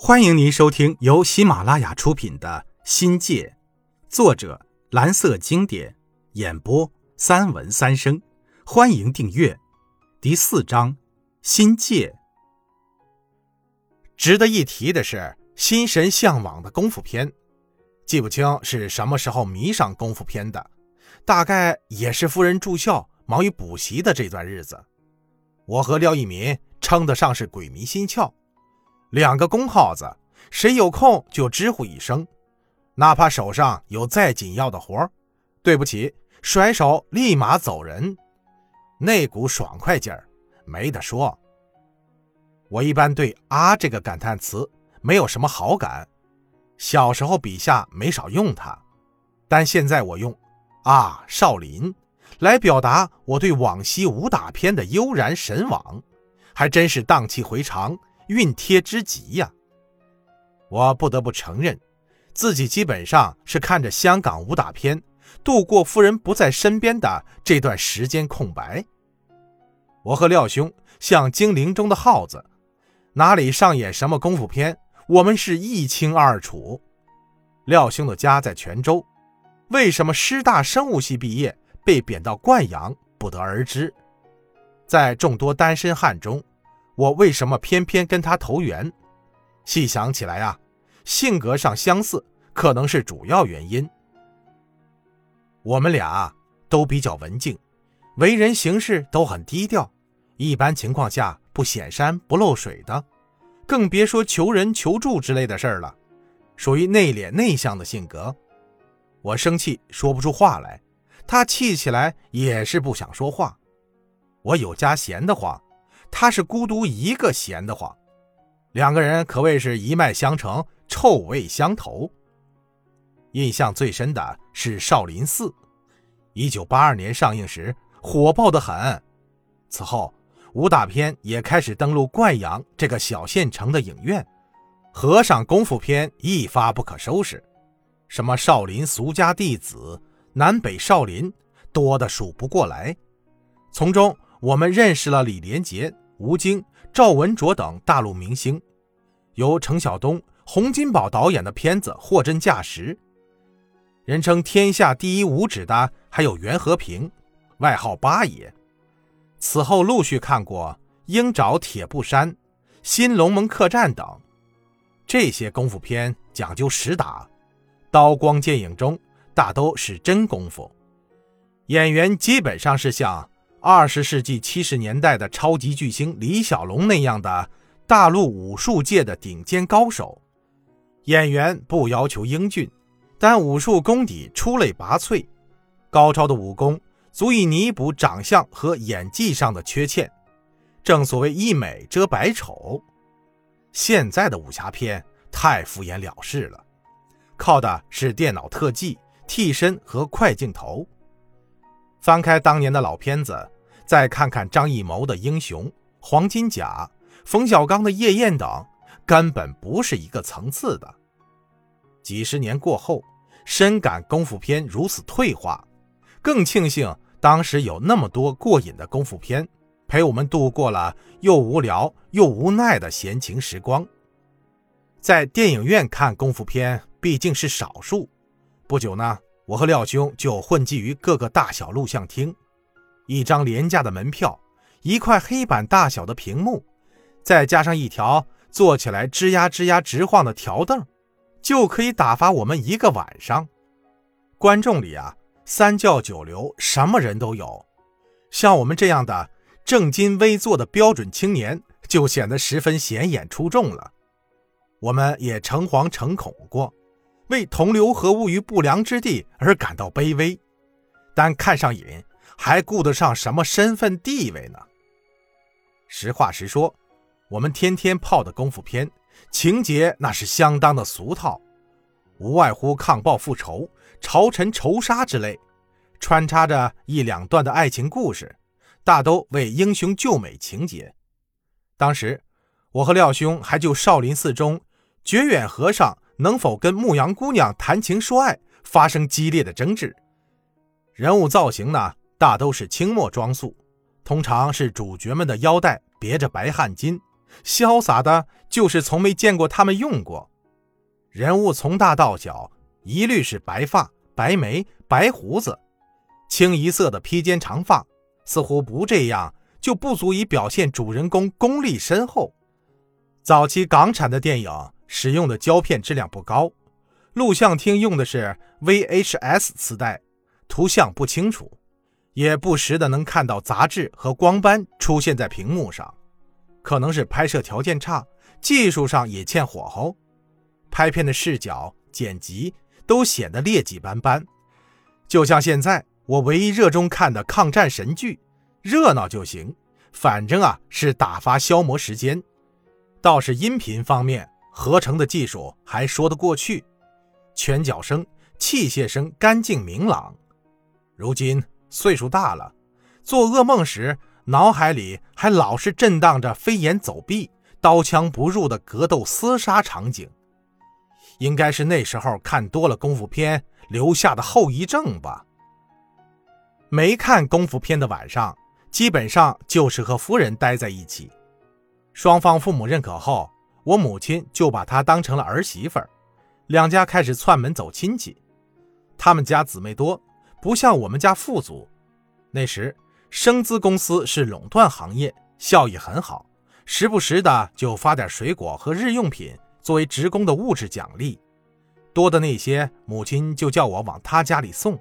欢迎您收听由喜马拉雅出品的《新界》，作者蓝色经典，演播三文三生。欢迎订阅。第四章《心界》。值得一提的是，心神向往的功夫片，记不清是什么时候迷上功夫片的，大概也是夫人住校忙于补习的这段日子。我和廖一民称得上是鬼迷心窍。两个公耗子，谁有空就知呼一声，哪怕手上有再紧要的活对不起，甩手立马走人，那股爽快劲儿没得说。我一般对“啊”这个感叹词没有什么好感，小时候笔下没少用它，但现在我用“啊少林”来表达我对往昔武打片的悠然神往，还真是荡气回肠。熨帖之极呀！我不得不承认，自己基本上是看着香港武打片度过夫人不在身边的这段时间空白。我和廖兄像精灵中的耗子，哪里上演什么功夫片，我们是一清二楚。廖兄的家在泉州，为什么师大生物系毕业被贬到灌阳，不得而知。在众多单身汉中。我为什么偏偏跟他投缘？细想起来啊，性格上相似可能是主要原因。我们俩都比较文静，为人行事都很低调，一般情况下不显山不露水的，更别说求人求助之类的事儿了，属于内敛内向的性格。我生气说不出话来，他气起来也是不想说话。我有家闲得慌。他是孤独一个闲得慌，两个人可谓是一脉相承，臭味相投。印象最深的是《少林寺》，一九八二年上映时火爆的很。此后，武打片也开始登陆灌阳这个小县城的影院，和尚功夫片一发不可收拾，什么少林俗家弟子、南北少林，多的数不过来。从中，我们认识了李连杰、吴京、赵文卓等大陆明星，由程晓东、洪金宝导演的片子货真价实。人称天下第一武指的还有袁和平，外号八爷。此后陆续看过《鹰爪铁布衫》《新龙门客栈》等，这些功夫片讲究实打，刀光剑影中大都是真功夫，演员基本上是像。二十世纪七十年代的超级巨星李小龙那样的大陆武术界的顶尖高手，演员不要求英俊，但武术功底出类拔萃，高超的武功足以弥补长相和演技上的缺陷。正所谓一美遮百丑，现在的武侠片太敷衍了事了，靠的是电脑特技、替身和快镜头。翻开当年的老片子，再看看张艺谋的《英雄》《黄金甲》，冯小刚的《夜宴》等，根本不是一个层次的。几十年过后，深感功夫片如此退化，更庆幸当时有那么多过瘾的功夫片，陪我们度过了又无聊又无奈的闲情时光。在电影院看功夫片毕竟是少数，不久呢。我和廖兄就混迹于各个大小录像厅，一张廉价的门票，一块黑板大小的屏幕，再加上一条坐起来吱呀吱呀直晃的条凳，就可以打发我们一个晚上。观众里啊，三教九流，什么人都有。像我们这样的正襟危坐的标准青年，就显得十分显眼出众了。我们也诚惶诚恐过。为同流合污于不良之地而感到卑微，但看上瘾还顾得上什么身份地位呢？实话实说，我们天天泡的功夫片情节那是相当的俗套，无外乎抗暴复仇、朝臣仇杀之类，穿插着一两段的爱情故事，大都为英雄救美情节。当时，我和廖兄还就少林寺中觉远和尚。能否跟牧羊姑娘谈情说爱发生激烈的争执？人物造型呢，大都是清末装束，通常是主角们的腰带别着白汗巾，潇洒的就是从没见过他们用过。人物从大到小，一律是白发、白眉、白胡子，清一色的披肩长发，似乎不这样就不足以表现主人公功力深厚。早期港产的电影使用的胶片质量不高，录像厅用的是 VHS 磁带，图像不清楚，也不时的能看到杂质和光斑出现在屏幕上，可能是拍摄条件差，技术上也欠火候，拍片的视角、剪辑都显得劣迹斑斑。就像现在我唯一热衷看的抗战神剧，热闹就行，反正啊是打发消磨时间。倒是音频方面，合成的技术还说得过去，拳脚声、器械声干净明朗。如今岁数大了，做噩梦时脑海里还老是震荡着飞檐走壁、刀枪不入的格斗厮杀场景，应该是那时候看多了功夫片留下的后遗症吧。没看功夫片的晚上，基本上就是和夫人待在一起。双方父母认可后，我母亲就把她当成了儿媳妇儿，两家开始串门走亲戚。他们家姊妹多，不像我们家富足。那时生资公司是垄断行业，效益很好，时不时的就发点水果和日用品作为职工的物质奖励，多的那些母亲就叫我往他家里送。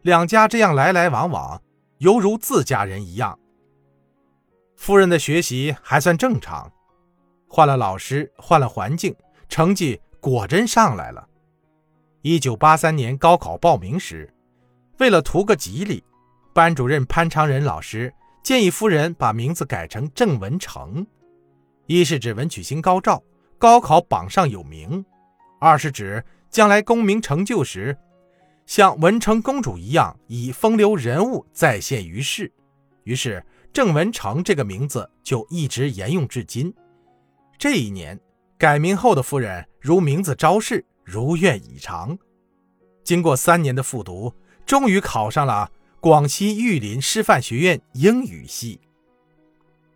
两家这样来来往往，犹如自家人一样。夫人的学习还算正常，换了老师，换了环境，成绩果真上来了。一九八三年高考报名时，为了图个吉利，班主任潘长仁老师建议夫人把名字改成郑文成，一是指文曲星高照，高考榜上有名；二是指将来功名成就时，像文成公主一样以风流人物再现于世。于是。郑文成这个名字就一直沿用至今。这一年改名后的夫人如名字昭示，如愿以偿。经过三年的复读，终于考上了广西玉林师范学院英语系。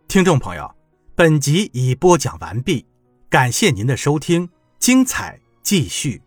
听众朋友，本集已播讲完毕，感谢您的收听，精彩继续。